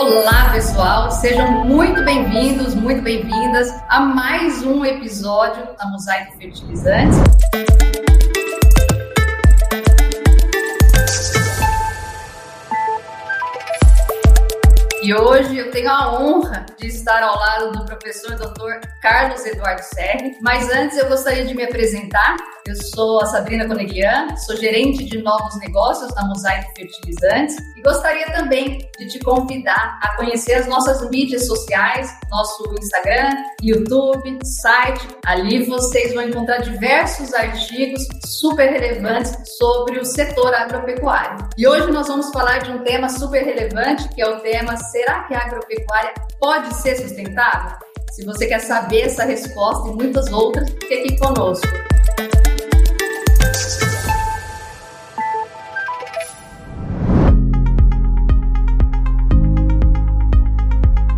Olá, pessoal, sejam muito bem-vindos, muito bem-vindas a mais um episódio da Mosaico Fertilizantes. E hoje eu tenho a honra de estar ao lado do professor Dr. Carlos Eduardo Serri. Mas antes eu gostaria de me apresentar. Eu sou a Sabrina Coneglian, sou gerente de novos negócios da Mosaico Fertilizantes e gostaria também de te convidar a conhecer as nossas mídias sociais, nosso Instagram, YouTube, site. Ali vocês vão encontrar diversos artigos super relevantes sobre o setor agropecuário. E hoje nós vamos falar de um tema super relevante, que é o tema será que a agropecuária pode ser sustentável? Se você quer saber essa resposta e muitas outras, fique aqui conosco.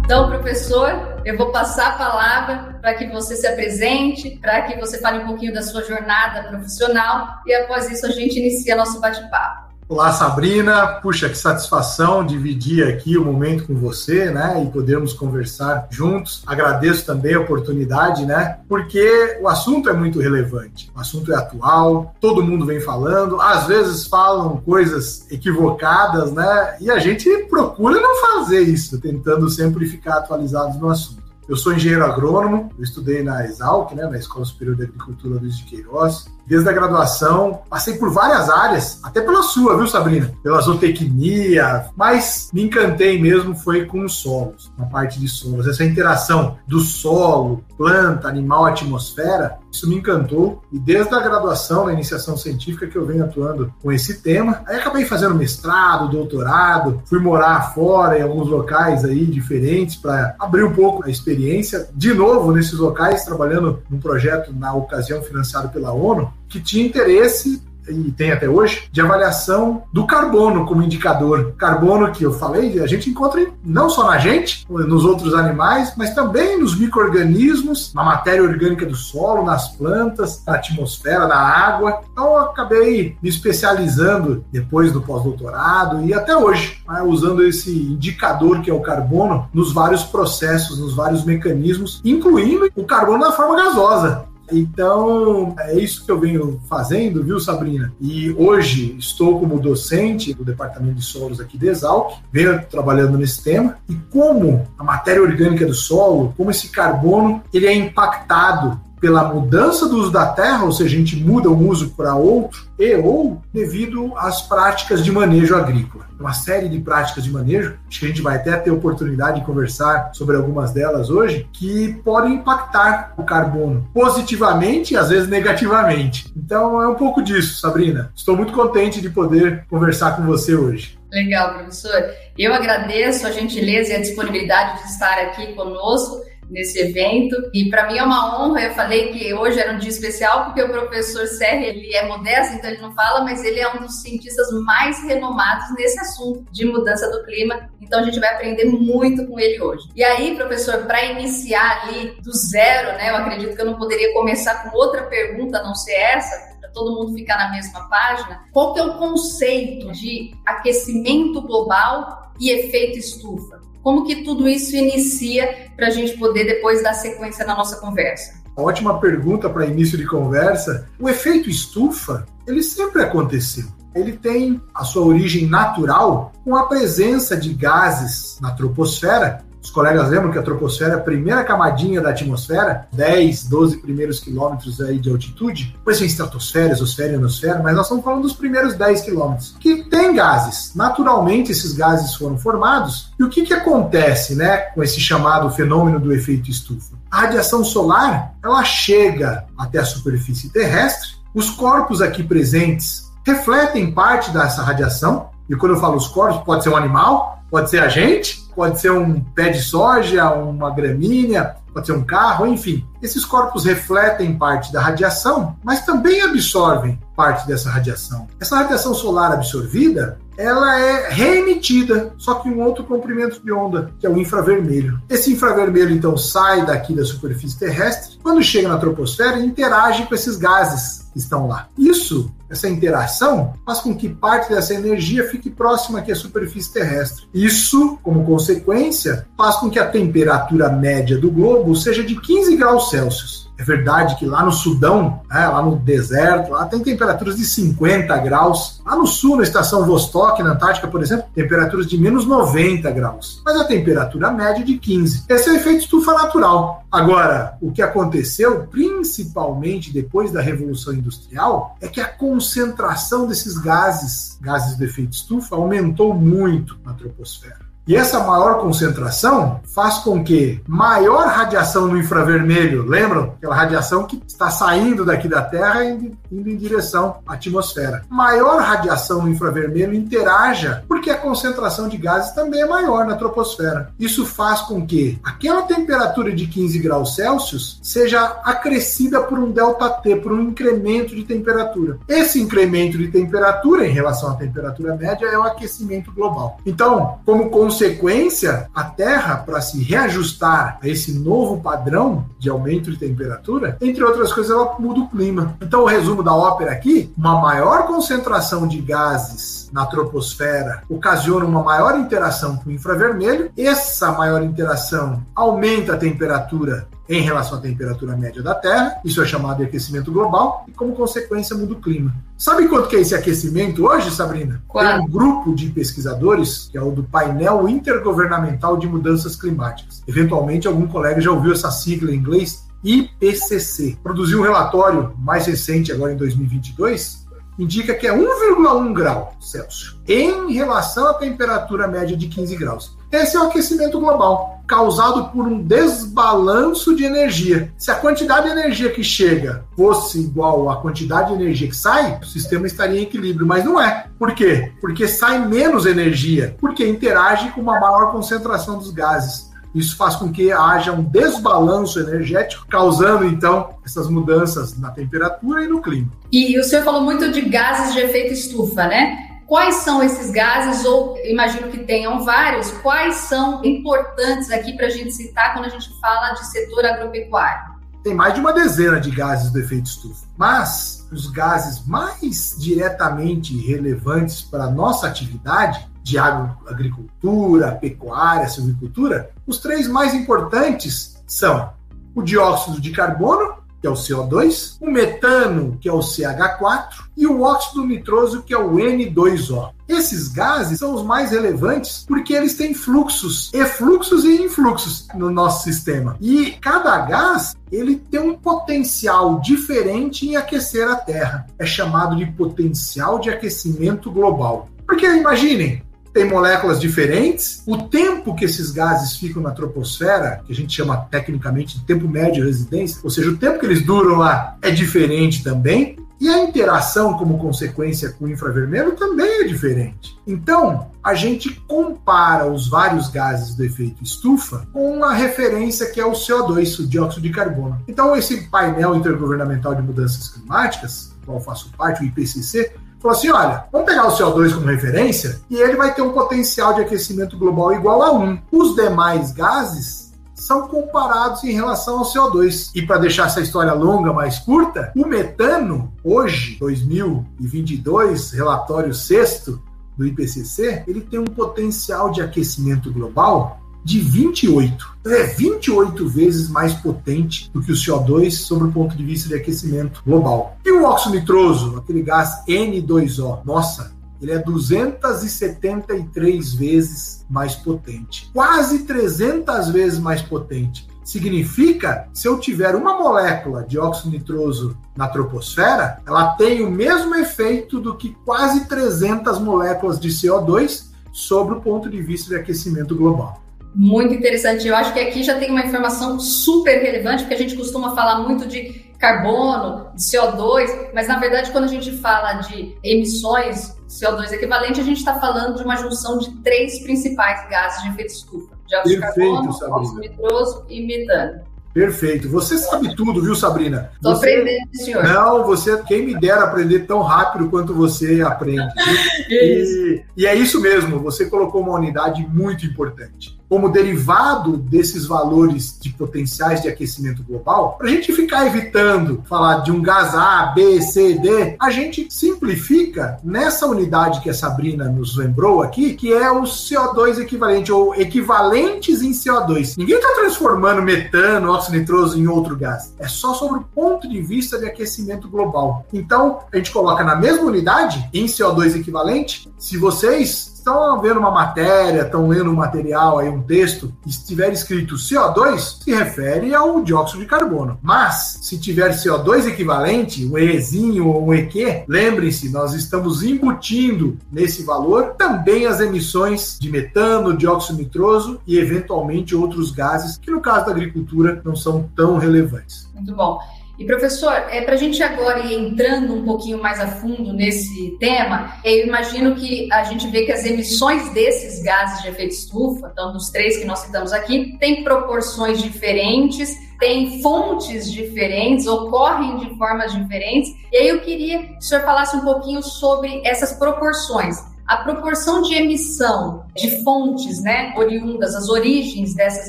Então, professor, eu vou passar a palavra para que você se apresente, para que você fale um pouquinho da sua jornada profissional e após isso a gente inicia nosso bate-papo. Olá, Sabrina. Puxa, que satisfação dividir aqui o momento com você, né? E podermos conversar juntos. Agradeço também a oportunidade, né? Porque o assunto é muito relevante. O assunto é atual, todo mundo vem falando, às vezes falam coisas equivocadas, né? E a gente procura não fazer isso, tentando sempre ficar atualizados no assunto. Eu sou engenheiro agrônomo, eu estudei na Exalc, né, na Escola Superior de Agricultura Luiz de Queiroz. Desde a graduação, passei por várias áreas, até pela sua, viu, Sabrina? Pela zootecnia, mas me encantei mesmo foi com os solos, na parte de solos. Essa interação do solo, planta, animal, atmosfera, isso me encantou e desde a graduação, na iniciação científica que eu venho atuando com esse tema. Aí acabei fazendo mestrado, doutorado, fui morar fora em alguns locais aí diferentes para abrir um pouco a experiência. De novo nesses locais trabalhando num projeto na ocasião financiado pela ONU que tinha interesse e tem até hoje, de avaliação do carbono como indicador. Carbono que eu falei, a gente encontra não só na gente, nos outros animais, mas também nos micro-organismos, na matéria orgânica do solo, nas plantas, na atmosfera, na água. Então acabei me especializando depois do pós-doutorado e até hoje, né, usando esse indicador que é o carbono nos vários processos, nos vários mecanismos, incluindo o carbono na forma gasosa. Então, é isso que eu venho fazendo, viu, Sabrina? E hoje estou como docente do Departamento de Solos aqui de Exalc, venho trabalhando nesse tema, e como a matéria orgânica do solo, como esse carbono, ele é impactado pela mudança do uso da terra, ou seja, a gente muda um uso para outro, e ou devido às práticas de manejo agrícola. Uma série de práticas de manejo, acho que a gente vai até ter oportunidade de conversar sobre algumas delas hoje, que podem impactar o carbono positivamente e às vezes negativamente. Então é um pouco disso, Sabrina. Estou muito contente de poder conversar com você hoje. Legal, professor. Eu agradeço a gentileza e a disponibilidade de estar aqui conosco nesse evento. E para mim é uma honra. Eu falei que hoje era um dia especial porque o professor Serri ele é modesto, então ele não fala, mas ele é um dos cientistas mais renomados nesse assunto de mudança do clima. Então a gente vai aprender muito com ele hoje. E aí, professor, para iniciar ali do zero, né? Eu acredito que eu não poderia começar com outra pergunta a não ser essa para todo mundo ficar na mesma página, qual que é o conceito de aquecimento global e efeito estufa? Como que tudo isso inicia para a gente poder depois dar sequência na nossa conversa? Ótima pergunta para início de conversa. O efeito estufa, ele sempre aconteceu. Ele tem a sua origem natural com a presença de gases na troposfera os colegas lembram que a troposfera é a primeira camadinha da atmosfera, 10, 12 primeiros quilômetros aí de altitude. Depois tem estratosfera, exosfera e ionosfera, mas nós estamos falando dos primeiros 10 quilômetros, que tem gases. Naturalmente, esses gases foram formados. E o que, que acontece né, com esse chamado fenômeno do efeito estufa? A radiação solar ela chega até a superfície terrestre, os corpos aqui presentes refletem parte dessa radiação, e quando eu falo os corpos, pode ser um animal, pode ser a gente, pode ser um pé de soja, uma gramínea, pode ser um carro, enfim. Esses corpos refletem parte da radiação, mas também absorvem parte dessa radiação. Essa radiação solar absorvida, ela é reemitida, só que em um outro comprimento de onda, que é o infravermelho. Esse infravermelho então sai daqui da superfície terrestre, quando chega na troposfera, interage com esses gases estão lá. Isso, essa interação, faz com que parte dessa energia fique próxima aqui à superfície terrestre. Isso, como consequência, faz com que a temperatura média do globo seja de 15 graus Celsius. É verdade que lá no Sudão, né, lá no deserto, lá tem temperaturas de 50 graus. Lá no sul, na estação Vostok, na Antártica, por exemplo, temperaturas de menos 90 graus. Mas a temperatura média é de 15. Esse é o efeito estufa natural. Agora, o que aconteceu, principalmente depois da Revolução Industrial, é que a concentração desses gases, gases do efeito estufa, aumentou muito na troposfera. E essa maior concentração faz com que maior radiação no infravermelho, lembram? Aquela radiação que está saindo daqui da Terra e indo, em direção à atmosfera. Maior radiação no infravermelho interaja porque a concentração de gases também é maior na troposfera. Isso faz com que aquela temperatura de 15 graus Celsius seja acrescida por um delta T, por um incremento de temperatura. Esse incremento de temperatura em relação à temperatura média é o aquecimento global. Então, como consequência a Terra, para se reajustar a esse novo padrão de aumento de temperatura, entre outras coisas, ela muda o clima. Então, o resumo da ópera aqui: uma maior concentração de gases na troposfera ocasiona uma maior interação com o infravermelho. Essa maior interação aumenta a temperatura em relação à temperatura média da Terra, isso é chamado de aquecimento global, e como consequência muda o clima. Sabe quanto que é esse aquecimento hoje, Sabrina? Qual? Tem um grupo de pesquisadores, que é o do Painel Intergovernamental de Mudanças Climáticas. Eventualmente algum colega já ouviu essa sigla em inglês, IPCC. Produziu um relatório mais recente, agora em 2022, indica que é 1,1 grau Celsius em relação à temperatura média de 15 graus. Esse é o aquecimento global, causado por um desbalanço de energia. Se a quantidade de energia que chega fosse igual à quantidade de energia que sai, o sistema estaria em equilíbrio, mas não é. Por quê? Porque sai menos energia, porque interage com uma maior concentração dos gases. Isso faz com que haja um desbalanço energético, causando então essas mudanças na temperatura e no clima. E o senhor falou muito de gases de efeito estufa, né? Quais são esses gases, ou imagino que tenham vários, quais são importantes aqui para a gente citar quando a gente fala de setor agropecuário? Tem mais de uma dezena de gases do efeito estufa, mas os gases mais diretamente relevantes para a nossa atividade de agricultura, pecuária, silvicultura, os três mais importantes são o dióxido de carbono, que é o CO2, o metano, que é o CH4, e o óxido nitroso, que é o N2O. Esses gases são os mais relevantes porque eles têm fluxos, efluxos e influxos no nosso sistema. E cada gás, ele tem um potencial diferente em aquecer a Terra. É chamado de potencial de aquecimento global. Porque imaginem, tem moléculas diferentes. O tempo que esses gases ficam na troposfera, que a gente chama tecnicamente de tempo médio de residência, ou seja, o tempo que eles duram lá é diferente também. E a interação como consequência com o infravermelho também é diferente. Então, a gente compara os vários gases do efeito estufa com uma referência que é o CO2, o dióxido de carbono. Então, esse painel intergovernamental de mudanças climáticas, do qual eu faço parte, o IPCC, falou assim: olha, vamos pegar o CO2 como referência e ele vai ter um potencial de aquecimento global igual a 1. Os demais gases são comparados em relação ao CO2. E para deixar essa história longa, mais curta, o metano, hoje, 2022, relatório sexto do IPCC, ele tem um potencial de aquecimento global de 28. Então é 28 vezes mais potente do que o CO2 sobre o ponto de vista de aquecimento global. E o óxido nitroso, aquele gás N2O, nossa, ele é 273 vezes mais potente. Quase 300 vezes mais potente. Significa, se eu tiver uma molécula de óxido nitroso na troposfera, ela tem o mesmo efeito do que quase 300 moléculas de CO2 sobre o ponto de vista de aquecimento global. Muito interessante. Eu acho que aqui já tem uma informação super relevante, porque a gente costuma falar muito de carbono, de CO2, mas na verdade, quando a gente fala de emissões CO2 equivalente, a gente está falando de uma junção de três principais gases de efeito estufa: dióxido de carbono, óxido nitroso e metano. Perfeito. Você sabe tudo, viu, Sabrina? Estou aprendendo, senhor. Não, você, quem me dera aprender tão rápido quanto você aprende. e, e é isso mesmo, você colocou uma unidade muito importante. Como derivado desses valores de potenciais de aquecimento global, para a gente ficar evitando falar de um gás A, B, C, D, a gente simplifica nessa unidade que a Sabrina nos lembrou aqui, que é o CO2 equivalente, ou equivalentes em CO2. Ninguém está transformando metano, óxido nitroso em outro gás. É só sobre o ponto de vista de aquecimento global. Então, a gente coloca na mesma unidade, em CO2 equivalente, se vocês estão vendo uma matéria, estão lendo um material aí, um texto, e estiver escrito CO2, se refere ao dióxido de carbono. Mas, se tiver CO2 equivalente, um Ezinho ou um EQ, lembre-se, nós estamos embutindo nesse valor também as emissões de metano, dióxido nitroso e, eventualmente, outros gases, que no caso da agricultura não são tão relevantes. Muito bom. E professor, é, para a gente agora ir entrando um pouquinho mais a fundo nesse tema, eu imagino que a gente vê que as emissões desses gases de efeito estufa, então dos três que nós citamos aqui, têm proporções diferentes, têm fontes diferentes, ocorrem de formas diferentes. E aí eu queria que o senhor falasse um pouquinho sobre essas proporções a proporção de emissão de fontes, né, oriundas, as origens dessas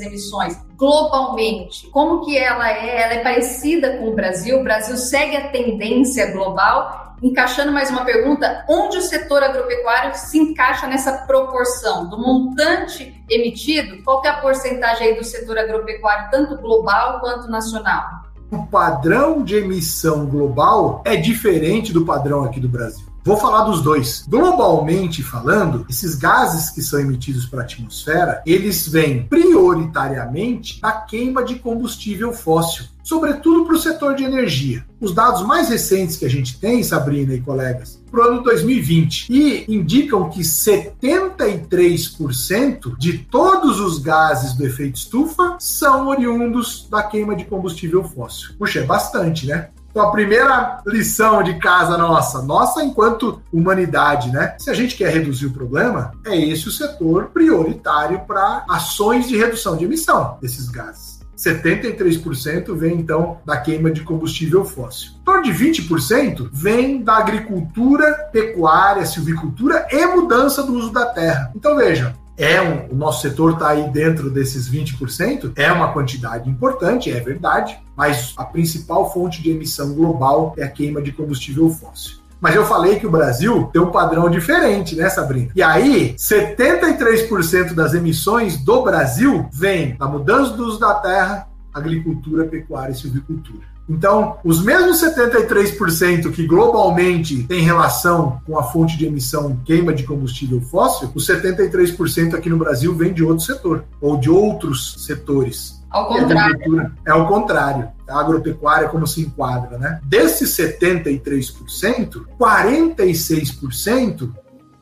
emissões globalmente, como que ela é? Ela é parecida com o Brasil? O Brasil segue a tendência global? Encaixando mais uma pergunta, onde o setor agropecuário se encaixa nessa proporção do montante emitido? Qual é a porcentagem aí do setor agropecuário, tanto global quanto nacional? O padrão de emissão global é diferente do padrão aqui do Brasil. Vou falar dos dois. Globalmente falando, esses gases que são emitidos para a atmosfera, eles vêm prioritariamente da queima de combustível fóssil, sobretudo para o setor de energia. Os dados mais recentes que a gente tem, Sabrina e colegas, para o ano 2020, e indicam que 73% de todos os gases do efeito estufa são oriundos da queima de combustível fóssil. Puxa, é bastante, né? Então, a primeira lição de casa nossa, nossa enquanto humanidade, né? Se a gente quer reduzir o problema, é esse o setor prioritário para ações de redução de emissão desses gases. 73% vem então da queima de combustível fóssil. Em torno de 20% vem da agricultura, pecuária, silvicultura e mudança do uso da terra. Então veja, é um, o nosso setor está aí dentro desses 20%, é uma quantidade importante, é verdade, mas a principal fonte de emissão global é a queima de combustível fóssil. Mas eu falei que o Brasil tem um padrão diferente, né, Sabrina? E aí, 73% das emissões do Brasil vem da mudança do uso da terra, agricultura, pecuária e silvicultura. Então, os mesmos 73% que globalmente tem relação com a fonte de emissão queima de combustível fóssil, os 73% aqui no Brasil vem de outro setor ou de outros setores. Ao contrário. É o contrário. A agropecuária como se enquadra, né? Desses 73%, 46%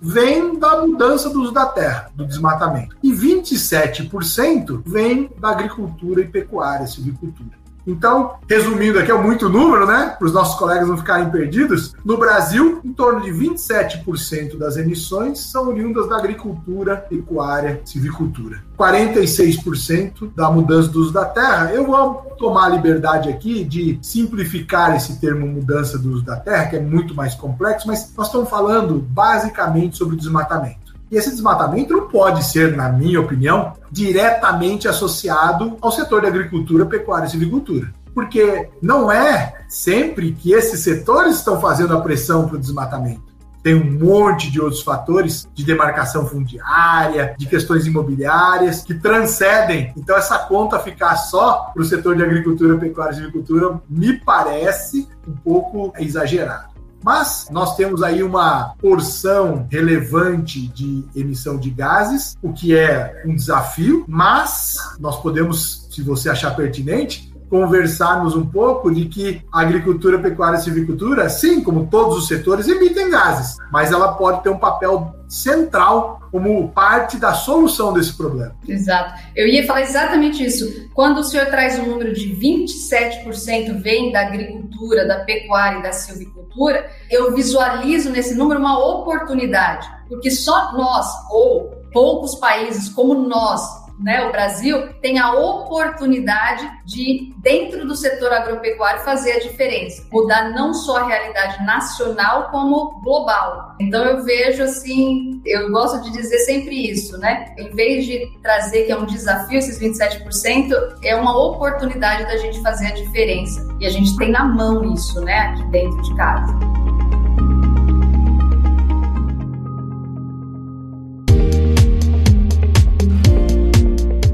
vem da mudança do uso da terra, do desmatamento. E 27% vem da agricultura e pecuária, silvicultura. Então, resumindo aqui, é muito número, né? Para os nossos colegas não ficarem perdidos. No Brasil, em torno de 27% das emissões são oriundas da agricultura, pecuária, silvicultura. 46% da mudança do uso da terra. Eu vou tomar a liberdade aqui de simplificar esse termo mudança do uso da terra, que é muito mais complexo, mas nós estamos falando basicamente sobre desmatamento. E esse desmatamento não pode ser, na minha opinião, diretamente associado ao setor de agricultura, pecuária e silvicultura. Porque não é sempre que esses setores estão fazendo a pressão para o desmatamento. Tem um monte de outros fatores de demarcação fundiária, de questões imobiliárias que transcendem. Então, essa conta ficar só para o setor de agricultura, pecuária e silvicultura me parece um pouco exagerado. Mas nós temos aí uma porção relevante de emissão de gases, o que é um desafio, mas nós podemos, se você achar pertinente, conversarmos um pouco de que a agricultura, pecuária e silvicultura, sim, como todos os setores, emitem gases, mas ela pode ter um papel central como parte da solução desse problema. Exato. Eu ia falar exatamente isso. Quando o senhor traz um número de 27% vem da agricultura, da pecuária e da silvicultura, eu visualizo nesse número uma oportunidade, porque só nós, ou poucos países como nós, né, o Brasil, tem a oportunidade de, dentro do setor agropecuário, fazer a diferença, mudar não só a realidade nacional, como global. Então eu vejo assim, eu gosto de dizer sempre isso, né? Em vez de trazer que é um desafio esses 27%, é uma oportunidade da gente fazer a diferença. E a gente tem na mão isso, né, aqui dentro de casa.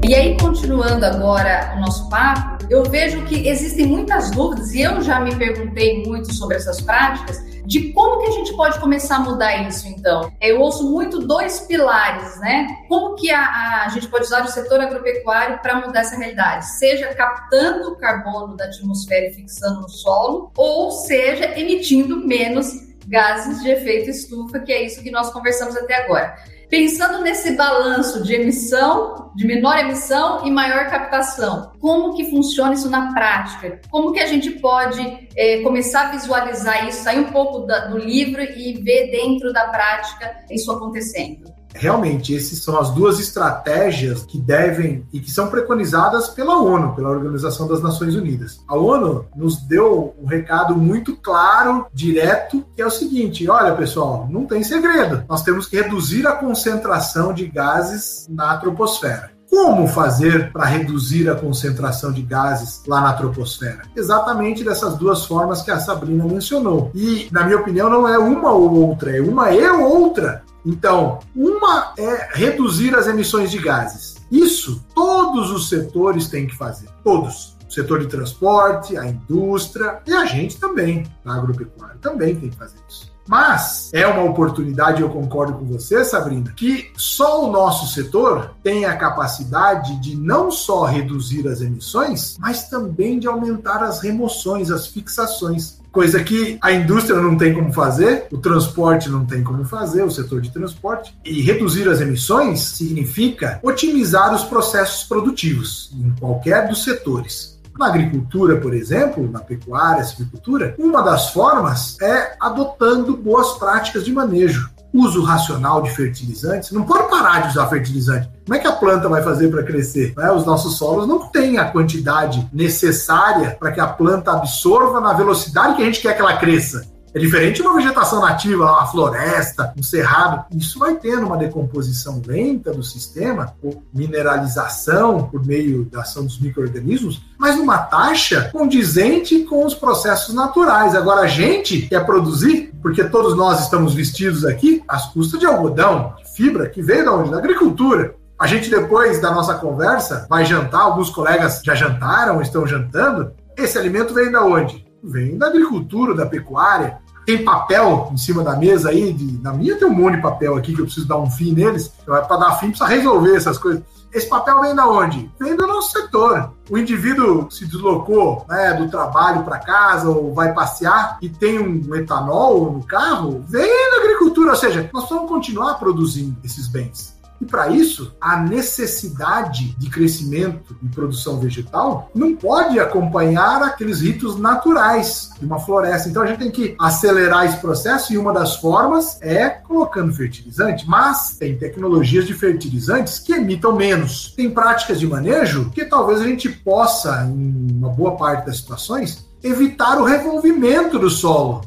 E aí, continuando agora o nosso papo, eu vejo que existem muitas dúvidas, e eu já me perguntei muito sobre essas práticas, de como que a gente pode começar a mudar isso, então? Eu ouço muito dois pilares, né? Como que a, a, gente pode usar o setor agropecuário para mudar essa realidade? Seja captando o carbono da atmosfera e fixando no solo, ou seja, emitindo menos gases de efeito estufa, que é isso que nós conversamos até agora. Pensando nesse balanço de emissão, de menor emissão e maior captação, como que funciona isso na prática? Como que a gente pode é, começar a visualizar isso, sair um pouco da, do livro e ver dentro da prática isso acontecendo? Realmente, essas são as duas estratégias que devem e que são preconizadas pela ONU, pela Organização das Nações Unidas. A ONU nos deu um recado muito claro, direto, que é o seguinte: olha, pessoal, não tem segredo. Nós temos que reduzir a concentração de gases na troposfera. Como fazer para reduzir a concentração de gases lá na troposfera? Exatamente dessas duas formas que a Sabrina mencionou. E, na minha opinião, não é uma ou outra, é uma e outra. Então, uma é reduzir as emissões de gases. Isso todos os setores têm que fazer. Todos. O setor de transporte, a indústria e a gente também, a agropecuária, também tem que fazer isso. Mas é uma oportunidade, eu concordo com você, Sabrina, que só o nosso setor tem a capacidade de não só reduzir as emissões, mas também de aumentar as remoções, as fixações coisa que a indústria não tem como fazer, o transporte não tem como fazer, o setor de transporte. E reduzir as emissões significa otimizar os processos produtivos em qualquer dos setores. Na agricultura, por exemplo, na pecuária, silvicultura, uma das formas é adotando boas práticas de manejo. Uso racional de fertilizantes, não pode parar de usar fertilizante. Como é que a planta vai fazer para crescer? Né? Os nossos solos não têm a quantidade necessária para que a planta absorva na velocidade que a gente quer que ela cresça. É diferente de uma vegetação nativa, uma floresta, um cerrado. Isso vai tendo uma decomposição lenta do sistema, mineralização por meio da ação dos micro-organismos, mas numa taxa condizente com os processos naturais. Agora, a gente quer produzir, porque todos nós estamos vestidos aqui, às custas de algodão, de fibra, que veio da onde? Da agricultura. A gente, depois da nossa conversa, vai jantar, alguns colegas já jantaram, estão jantando. Esse alimento vem da onde? Vem da agricultura, da pecuária tem papel em cima da mesa aí, de, na minha tem um monte de papel aqui que eu preciso dar um fim neles, para dar fim precisa resolver essas coisas. Esse papel vem da onde? Vem do nosso setor. O indivíduo se deslocou né, do trabalho para casa ou vai passear e tem um etanol no carro, vem da agricultura. Ou seja, nós vamos continuar produzindo esses bens. E para isso, a necessidade de crescimento e produção vegetal não pode acompanhar aqueles ritos naturais de uma floresta. Então a gente tem que acelerar esse processo e uma das formas é colocando fertilizante, mas tem tecnologias de fertilizantes que emitam menos. Tem práticas de manejo que talvez a gente possa, em uma boa parte das situações, evitar o revolvimento do solo.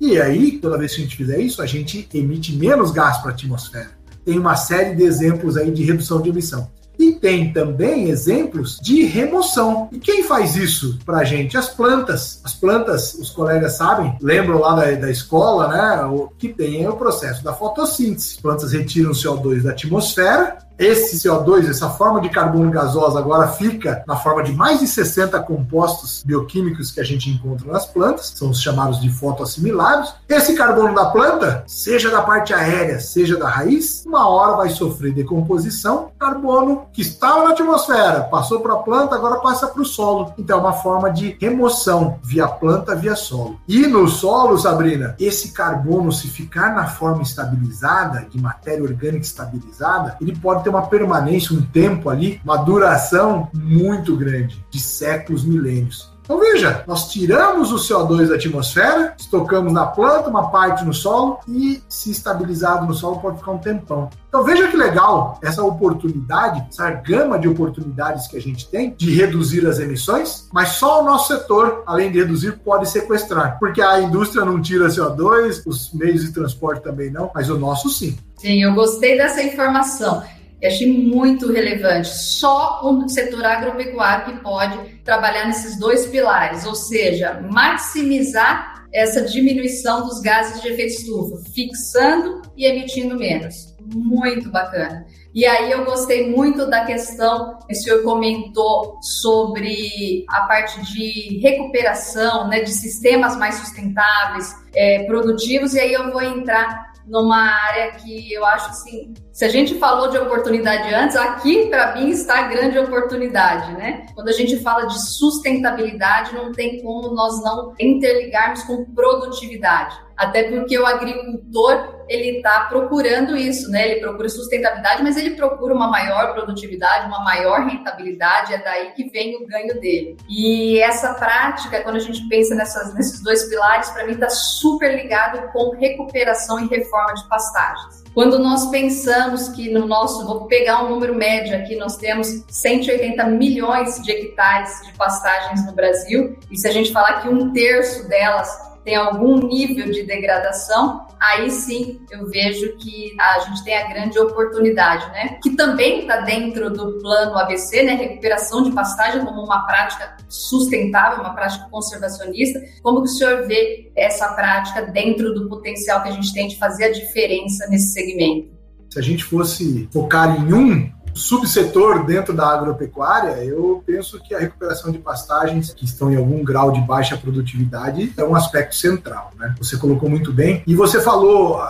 E aí, toda vez que a gente fizer isso, a gente emite menos gás para a atmosfera tem uma série de exemplos aí de redução de emissão. E tem também exemplos de remoção. E quem faz isso para a gente? As plantas. As plantas, os colegas sabem, lembram lá da, da escola, né? O, que tem é o processo da fotossíntese. As plantas retiram o CO2 da atmosfera esse CO2, essa forma de carbono gasosa, agora fica na forma de mais de 60 compostos bioquímicos que a gente encontra nas plantas, são os chamados de fotoassimilados. Esse carbono da planta, seja da parte aérea, seja da raiz, uma hora vai sofrer decomposição. Carbono que estava na atmosfera, passou para a planta, agora passa para o solo. Então é uma forma de remoção via planta, via solo. E no solo, Sabrina, esse carbono, se ficar na forma estabilizada, de matéria orgânica estabilizada, ele pode ter ter uma permanência, um tempo ali, uma duração muito grande, de séculos, milênios. Então veja, nós tiramos o CO2 da atmosfera, estocamos na planta, uma parte no solo e se estabilizado no solo pode ficar um tempão. Então veja que legal essa oportunidade, essa gama de oportunidades que a gente tem de reduzir as emissões, mas só o nosso setor, além de reduzir, pode sequestrar, porque a indústria não tira CO2, os meios de transporte também não, mas o nosso sim. Sim, eu gostei dessa informação. Eu achei muito relevante. Só o setor agropecuário que pode trabalhar nesses dois pilares, ou seja, maximizar essa diminuição dos gases de efeito estufa, fixando e emitindo menos. Muito bacana. E aí eu gostei muito da questão que o senhor comentou sobre a parte de recuperação, né, de sistemas mais sustentáveis, é, produtivos, e aí eu vou entrar numa área que eu acho assim, se a gente falou de oportunidade antes, aqui para mim está a grande oportunidade, né? Quando a gente fala de sustentabilidade, não tem como nós não interligarmos com produtividade. Até porque o agricultor ele está procurando isso, né? Ele procura sustentabilidade, mas ele procura uma maior produtividade, uma maior rentabilidade, é daí que vem o ganho dele. E essa prática, quando a gente pensa nessas, nesses dois pilares, para mim está super ligado com recuperação e reforma de pastagens. Quando nós pensamos que no nosso, vou pegar um número médio aqui, nós temos 180 milhões de hectares de pastagens no Brasil, e se a gente falar que um terço delas tem algum nível de degradação, aí sim eu vejo que a gente tem a grande oportunidade, né? Que também está dentro do plano ABC, né? Recuperação de pastagem como uma prática sustentável, uma prática conservacionista. Como que o senhor vê essa prática dentro do potencial que a gente tem de fazer a diferença nesse segmento? Se a gente fosse focar em um subsetor dentro da agropecuária, eu penso que a recuperação de pastagens que estão em algum grau de baixa produtividade é um aspecto central, né? Você colocou muito bem e você falou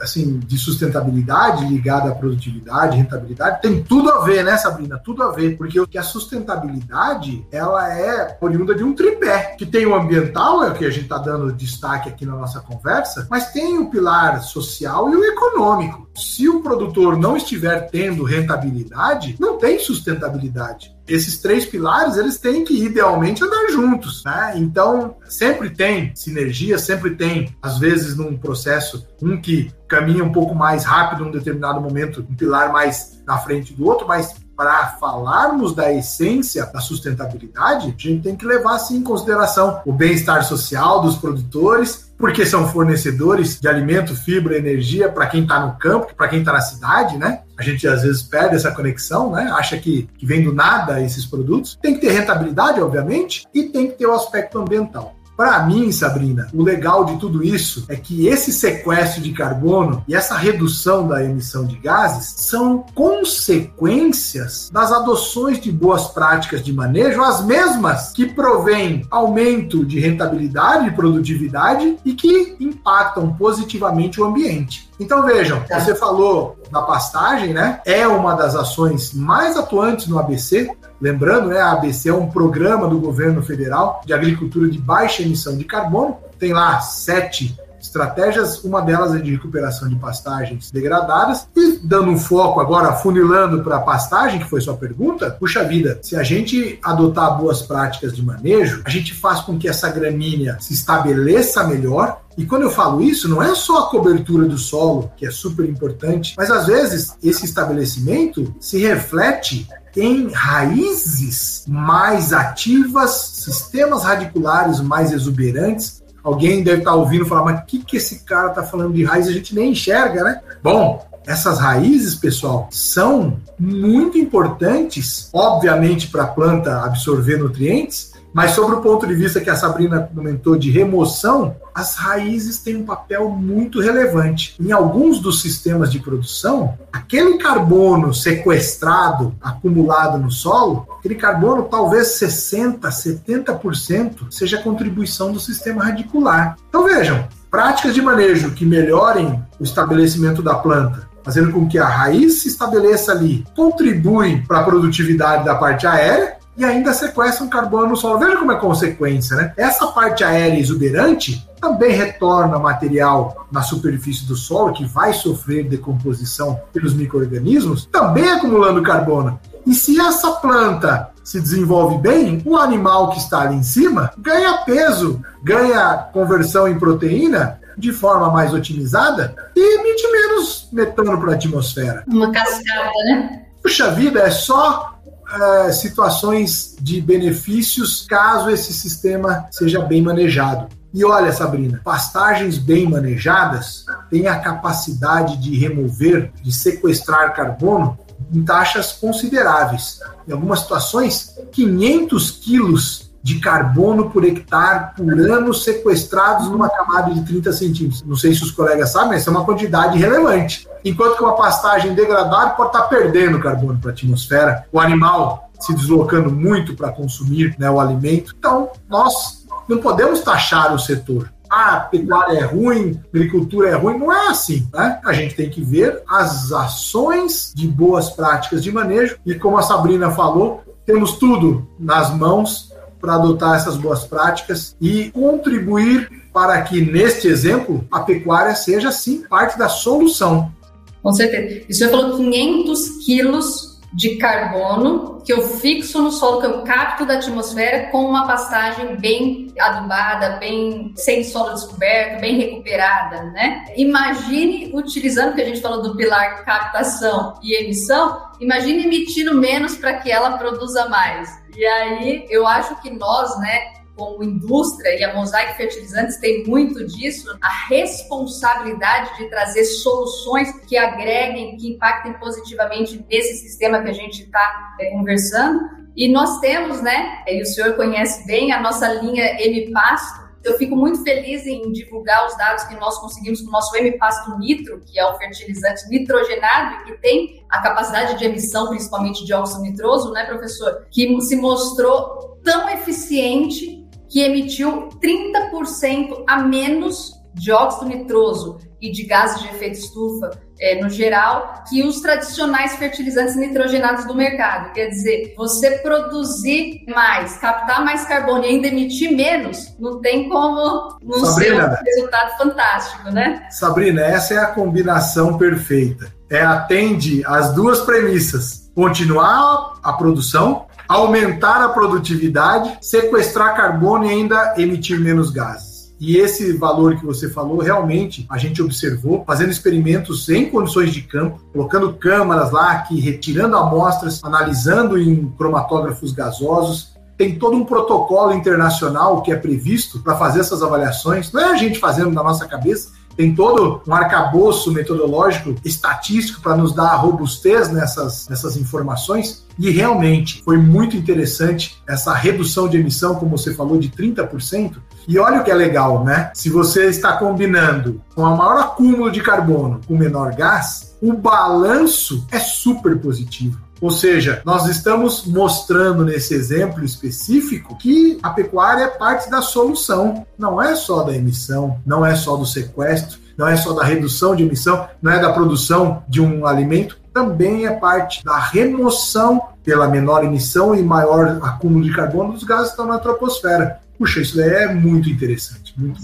assim, de sustentabilidade ligada à produtividade, rentabilidade, tem tudo a ver, né, Sabrina? Tudo a ver, porque a sustentabilidade, ela é oriunda de um tripé, que tem o ambiental, é o que a gente está dando destaque aqui na nossa conversa, mas tem o pilar social e o econômico. Se o produtor não estiver tendo rentabilidade, não tem sustentabilidade esses três pilares eles têm que idealmente andar juntos, né? Então sempre tem sinergia, sempre tem às vezes num processo um que caminha um pouco mais rápido num determinado momento, um pilar mais na frente do outro, mas para falarmos da essência da sustentabilidade, a gente tem que levar assim, em consideração o bem-estar social dos produtores, porque são fornecedores de alimento, fibra, energia para quem está no campo, para quem está na cidade, né? A gente às vezes perde essa conexão, né? Acha que, que vem do nada esses produtos. Tem que ter rentabilidade, obviamente, e tem que ter o aspecto ambiental. Para mim, Sabrina, o legal de tudo isso é que esse sequestro de carbono e essa redução da emissão de gases são consequências das adoções de boas práticas de manejo, as mesmas que provêm aumento de rentabilidade e produtividade e que impactam positivamente o ambiente. Então vejam, tá. você falou da pastagem, né? É uma das ações mais atuantes no ABC. Lembrando, né, a ABC é um programa do governo federal de agricultura de baixa emissão de carbono. Tem lá sete estratégias, uma delas é de recuperação de pastagens degradadas. E dando um foco agora, funilando para a pastagem, que foi sua pergunta, puxa vida, se a gente adotar boas práticas de manejo, a gente faz com que essa gramínea se estabeleça melhor, e quando eu falo isso, não é só a cobertura do solo, que é super importante, mas às vezes esse estabelecimento se reflete em raízes mais ativas, sistemas radiculares mais exuberantes. Alguém deve estar ouvindo falar, mas o que, que esse cara está falando de raiz? A gente nem enxerga, né? Bom, essas raízes, pessoal, são muito importantes, obviamente, para a planta absorver nutrientes, mas sobre o ponto de vista que a Sabrina comentou de remoção, as raízes têm um papel muito relevante. Em alguns dos sistemas de produção, aquele carbono sequestrado, acumulado no solo, aquele carbono, talvez 60%, 70% seja contribuição do sistema radicular. Então vejam, práticas de manejo que melhorem o estabelecimento da planta, fazendo com que a raiz se estabeleça ali, contribuem para a produtividade da parte aérea e ainda sequestram carbono no solo. Veja como é consequência, né? Essa parte aérea exuberante também retorna material na superfície do solo, que vai sofrer decomposição pelos micro-organismos, também acumulando carbono. E se essa planta se desenvolve bem, o animal que está ali em cima ganha peso, ganha conversão em proteína de forma mais otimizada e emite menos metano para a atmosfera. Uma cascata, né? Puxa vida, é só é, situações de benefícios caso esse sistema seja bem manejado. E olha, Sabrina, pastagens bem manejadas têm a capacidade de remover, de sequestrar carbono em taxas consideráveis. Em algumas situações, 500 quilos de carbono por hectare por ano sequestrados numa camada de 30 centímetros. Não sei se os colegas sabem, mas é uma quantidade relevante. Enquanto que uma pastagem degradada pode estar perdendo carbono para a atmosfera, o animal se deslocando muito para consumir né, o alimento. Então, nós não podemos taxar o setor ah, pecuária é ruim, agricultura é ruim. Não é assim, né? A gente tem que ver as ações de boas práticas de manejo e, como a Sabrina falou, temos tudo nas mãos para adotar essas boas práticas e contribuir para que, neste exemplo, a pecuária seja, sim, parte da solução. Com certeza. E senhor falou 500 quilos de carbono que eu fixo no solo, que eu capto da atmosfera com uma pastagem bem adubada, bem sem solo descoberto, bem recuperada, né? Imagine utilizando que a gente falou do pilar captação e emissão, imagine emitindo menos para que ela produza mais. E aí eu acho que nós, né, como indústria, e a Mosaic Fertilizantes tem muito disso, a responsabilidade de trazer soluções que agreguem, que impactem positivamente nesse sistema que a gente está é, conversando. E nós temos, né, e o senhor conhece bem, a nossa linha M-Pasto, eu fico muito feliz em divulgar os dados que nós conseguimos com o nosso M-Pasto Nitro, que é o fertilizante nitrogenado e que tem a capacidade de emissão, principalmente de óxido nitroso, né, professor? Que se mostrou tão eficiente que emitiu 30% a menos de óxido nitroso e de gases de efeito estufa é, no geral que os tradicionais fertilizantes nitrogenados do mercado. Quer dizer, você produzir mais, captar mais carbono e ainda emitir menos, não tem como não Sabrina, ser um resultado fantástico, né? Sabrina, essa é a combinação perfeita. É atende às duas premissas: continuar a produção aumentar a produtividade, sequestrar carbono e ainda emitir menos gases. E esse valor que você falou, realmente, a gente observou, fazendo experimentos em condições de campo, colocando câmaras lá, aqui, retirando amostras, analisando em cromatógrafos gasosos, tem todo um protocolo internacional que é previsto para fazer essas avaliações. Não é a gente fazendo na nossa cabeça, tem todo um arcabouço metodológico, estatístico, para nos dar robustez nessas, nessas informações. E realmente foi muito interessante essa redução de emissão, como você falou, de 30%. E olha o que é legal, né? Se você está combinando com a maior acúmulo de carbono com menor gás, o balanço é super positivo. Ou seja, nós estamos mostrando nesse exemplo específico que a pecuária é parte da solução, não é só da emissão, não é só do sequestro, não é só da redução de emissão, não é da produção de um alimento, também é parte da remoção pela menor emissão e maior acúmulo de carbono dos gases que estão na troposfera. Puxa, isso daí é muito interessante. Muito.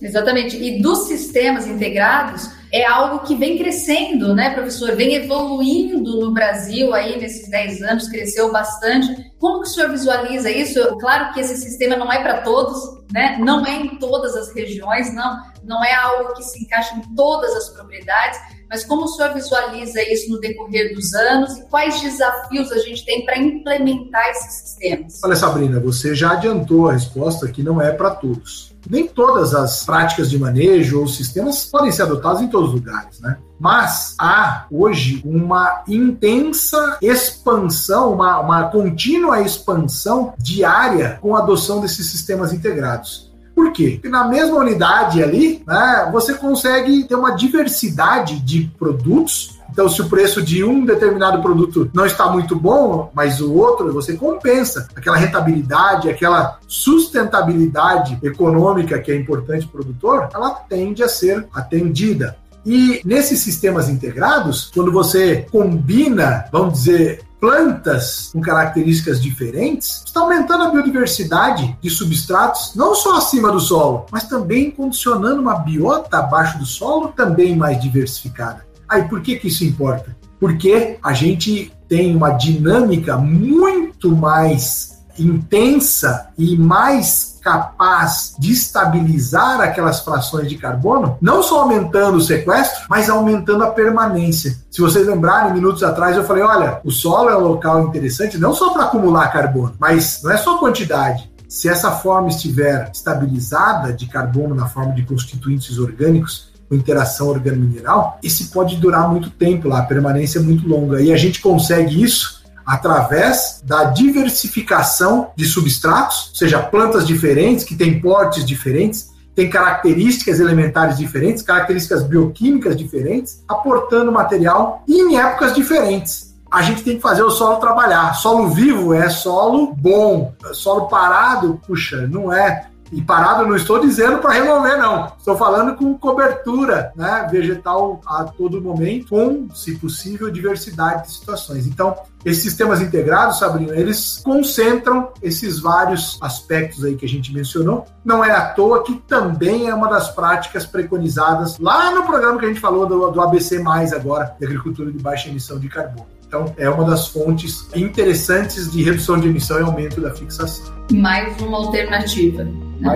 Exatamente. E dos sistemas integrados, é algo que vem crescendo, né, professor? Vem evoluindo no Brasil aí nesses 10 anos, cresceu bastante. Como que o senhor visualiza isso? Claro que esse sistema não é para todos, né? Não é em todas as regiões, não, não é algo que se encaixa em todas as propriedades, mas como o senhor visualiza isso no decorrer dos anos e quais desafios a gente tem para implementar esses sistemas? Olha, Sabrina, você já adiantou a resposta que não é para todos. Nem todas as práticas de manejo ou sistemas podem ser adotados em todos os lugares, né? Mas há hoje uma intensa expansão, uma, uma contínua expansão diária com a adoção desses sistemas integrados. Por quê? Porque na mesma unidade ali, né, você consegue ter uma diversidade de produtos então, se o preço de um determinado produto não está muito bom, mas o outro você compensa. Aquela rentabilidade, aquela sustentabilidade econômica que é importante para o produtor, ela tende a ser atendida. E nesses sistemas integrados, quando você combina, vamos dizer, plantas com características diferentes, está aumentando a biodiversidade de substratos, não só acima do solo, mas também condicionando uma biota abaixo do solo também mais diversificada. Aí por que, que isso importa? Porque a gente tem uma dinâmica muito mais intensa e mais capaz de estabilizar aquelas frações de carbono, não só aumentando o sequestro, mas aumentando a permanência. Se vocês lembrarem, minutos atrás eu falei: olha, o solo é um local interessante não só para acumular carbono, mas não é só quantidade. Se essa forma estiver estabilizada de carbono na forma de constituintes orgânicos, com interação organo-mineral, esse pode durar muito tempo lá, a permanência é muito longa. E a gente consegue isso através da diversificação de substratos, ou seja, plantas diferentes, que têm portes diferentes, têm características elementares diferentes, características bioquímicas diferentes, aportando material em épocas diferentes. A gente tem que fazer o solo trabalhar. Solo vivo é solo bom. Solo parado, puxa, não é. E parado não estou dizendo para remover, não. Estou falando com cobertura né, vegetal a todo momento, com, se possível, diversidade de situações. Então, esses sistemas integrados, Sabrina, eles concentram esses vários aspectos aí que a gente mencionou. Não é à toa que também é uma das práticas preconizadas lá no programa que a gente falou do, do ABC, agora, de agricultura de baixa emissão de carbono. Então, é uma das fontes interessantes de redução de emissão e aumento da fixação. Mais uma alternativa. Uma.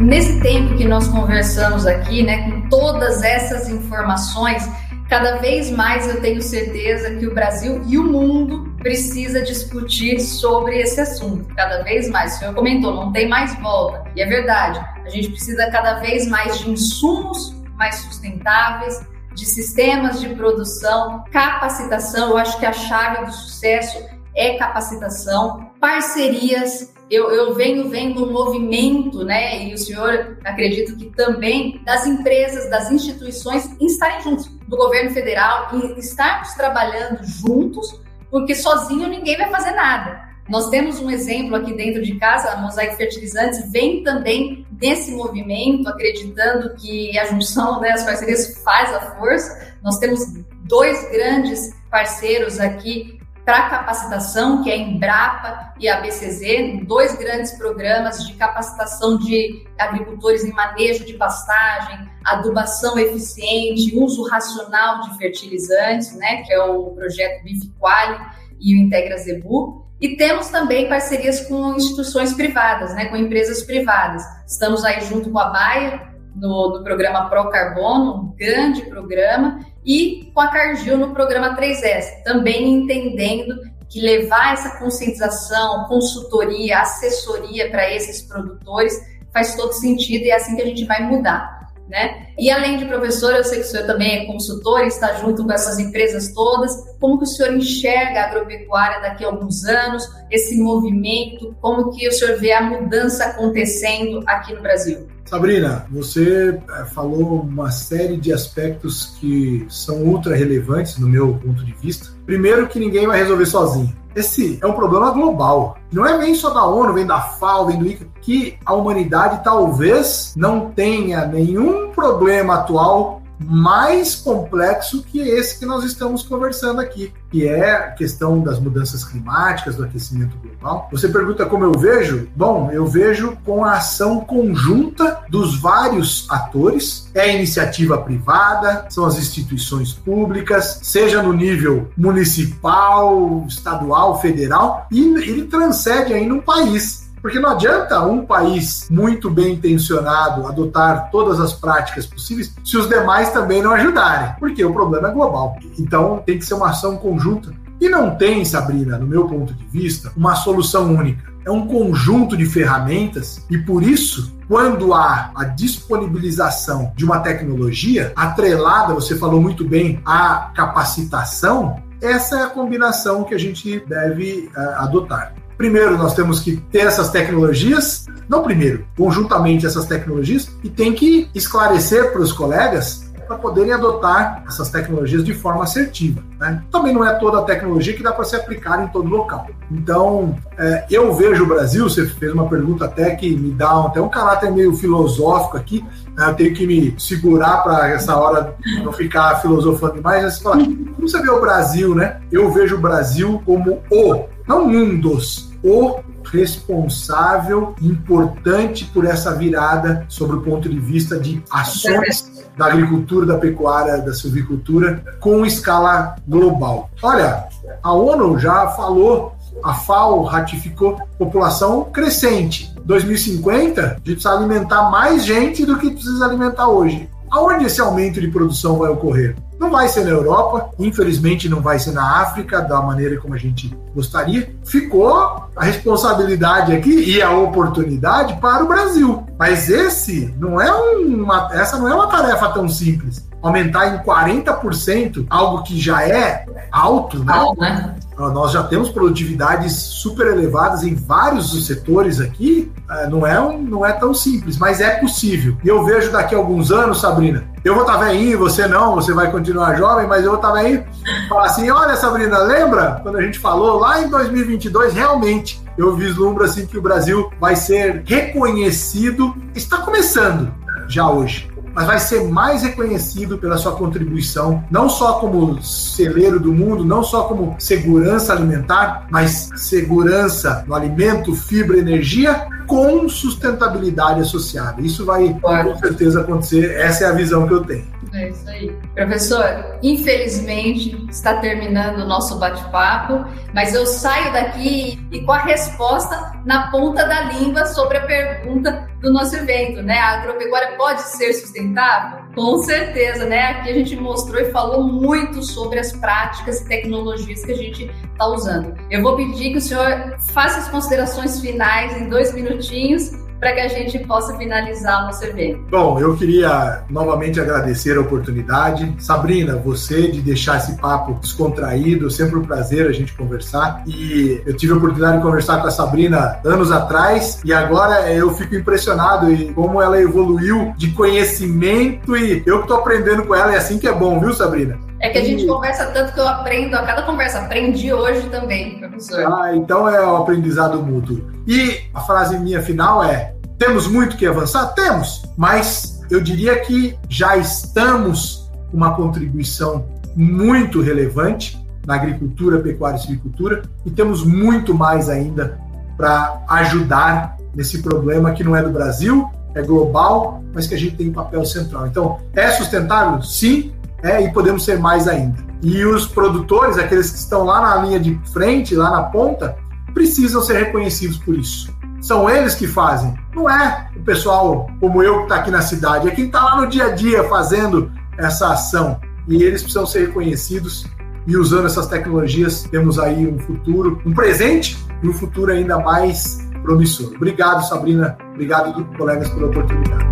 Nesse tempo que nós conversamos aqui, né, com todas essas informações, cada vez mais eu tenho certeza que o Brasil e o mundo precisa discutir sobre esse assunto, cada vez mais. O senhor comentou, não tem mais volta. E é verdade, a gente precisa cada vez mais de insumos mais sustentáveis, de sistemas de produção, capacitação. Eu acho que a chave do sucesso é capacitação, parcerias. Eu, eu venho vendo um movimento, né? E o senhor acredito que também das empresas, das instituições estarem juntos, do governo federal, e estarmos trabalhando juntos, porque sozinho ninguém vai fazer nada. Nós temos um exemplo aqui dentro de casa, a Mosaic Fertilizantes vem também nesse movimento, acreditando que a junção, né, as parcerias faz a força. Nós temos dois grandes parceiros aqui para capacitação, que é a Embrapa e a BCZ, dois grandes programas de capacitação de agricultores em manejo de pastagem, adubação eficiente, uso racional de fertilizantes, né, que é o projeto Bifiquali e o Integra Zebu. E temos também parcerias com instituições privadas, né, com empresas privadas. Estamos aí junto com a Baia, no, no programa Pro Carbono, um grande programa, e com a Cargill no programa 3S, também entendendo que levar essa conscientização, consultoria, assessoria para esses produtores faz todo sentido e é assim que a gente vai mudar. Né? E além de professor, eu sei que o senhor também é consultor e está junto com essas empresas todas. Como que o senhor enxerga a agropecuária daqui a alguns anos, esse movimento, como que o senhor vê a mudança acontecendo aqui no Brasil? Sabrina, você eh, falou uma série de aspectos que são ultra relevantes no meu ponto de vista. Primeiro, que ninguém vai resolver sozinho. Esse é um problema global. Não é nem só da ONU, vem da FAO, vem do ICA, que a humanidade talvez não tenha nenhum problema atual mais complexo que esse que nós estamos conversando aqui, que é a questão das mudanças climáticas, do aquecimento global. Você pergunta como eu vejo? Bom, eu vejo com a ação conjunta dos vários atores, é a iniciativa privada, são as instituições públicas, seja no nível municipal, estadual, federal, e ele transcende aí no país. Porque não adianta um país muito bem intencionado adotar todas as práticas possíveis se os demais também não ajudarem, porque o problema é global. Então tem que ser uma ação conjunta. E não tem, Sabrina, no meu ponto de vista, uma solução única. É um conjunto de ferramentas e por isso, quando há a disponibilização de uma tecnologia atrelada, você falou muito bem, à capacitação, essa é a combinação que a gente deve uh, adotar. Primeiro, nós temos que ter essas tecnologias, não primeiro, conjuntamente essas tecnologias, e tem que esclarecer para os colegas para poderem adotar essas tecnologias de forma assertiva. Né? Também não é toda a tecnologia que dá para ser aplicada em todo local. Então, é, eu vejo o Brasil, você fez uma pergunta até que me dá até um caráter meio filosófico aqui, né? eu tenho que me segurar para essa hora não ficar filosofando demais, mas você fala, como você vê o Brasil, né? Eu vejo o Brasil como o, não um dos, o responsável, importante por essa virada sobre o ponto de vista de ações da agricultura, da pecuária, da silvicultura com escala global. Olha, a ONU já falou, a FAO ratificou população crescente. 2050, a gente precisa alimentar mais gente do que precisa alimentar hoje. Aonde esse aumento de produção vai ocorrer? Não vai ser na Europa, infelizmente não vai ser na África da maneira como a gente gostaria. Ficou a responsabilidade aqui e a oportunidade para o Brasil. Mas esse não é uma, essa não é uma tarefa tão simples. Aumentar em 40% algo que já é alto, né? Alto, né? Nós já temos produtividades super elevadas em vários dos setores aqui. É, não é, um, não é tão simples, mas é possível. E eu vejo daqui a alguns anos, Sabrina, eu vou estar tá velhinho, você não, você vai continuar jovem, mas eu vou estar tá velhinho. Falar assim: olha, Sabrina, lembra quando a gente falou lá em 2022? Realmente, eu vislumbro assim que o Brasil vai ser reconhecido. Está começando já hoje mas vai ser mais reconhecido pela sua contribuição, não só como celeiro do mundo, não só como segurança alimentar, mas segurança no alimento, fibra, energia, com sustentabilidade associada. Isso vai com certeza acontecer, essa é a visão que eu tenho. É isso aí. Professor, infelizmente está terminando o nosso bate-papo, mas eu saio daqui e com a resposta na ponta da língua sobre a pergunta do nosso evento, né? A agropecuária pode ser sustentável? Com certeza, né? Aqui a gente mostrou e falou muito sobre as práticas e tecnologias que a gente está usando. Eu vou pedir que o senhor faça as considerações finais em dois minutinhos para que a gente possa finalizar o nosso evento. Bom, eu queria novamente agradecer a oportunidade. Sabrina, você de deixar esse papo descontraído, sempre um prazer a gente conversar. E eu tive a oportunidade de conversar com a Sabrina anos atrás e agora eu fico impressionado em como ela evoluiu de conhecimento e eu que estou aprendendo com ela é assim que é bom, viu, Sabrina? É que a gente conversa tanto que eu aprendo a cada conversa. Aprendi hoje também, professor. Ah, então é o aprendizado mútuo. E a frase minha final é: temos muito que avançar? Temos, mas eu diria que já estamos com uma contribuição muito relevante na agricultura, pecuária e silvicultura e temos muito mais ainda para ajudar nesse problema que não é do Brasil, é global, mas que a gente tem um papel central. Então, é sustentável? Sim, é, e podemos ser mais ainda. E os produtores, aqueles que estão lá na linha de frente, lá na ponta, precisam ser reconhecidos por isso. São eles que fazem. Não é o pessoal como eu que está aqui na cidade, é quem está lá no dia a dia fazendo essa ação. E eles precisam ser reconhecidos e usando essas tecnologias temos aí um futuro, um presente e um futuro ainda mais promissor. Obrigado, Sabrina. Obrigado, colegas, pela oportunidade.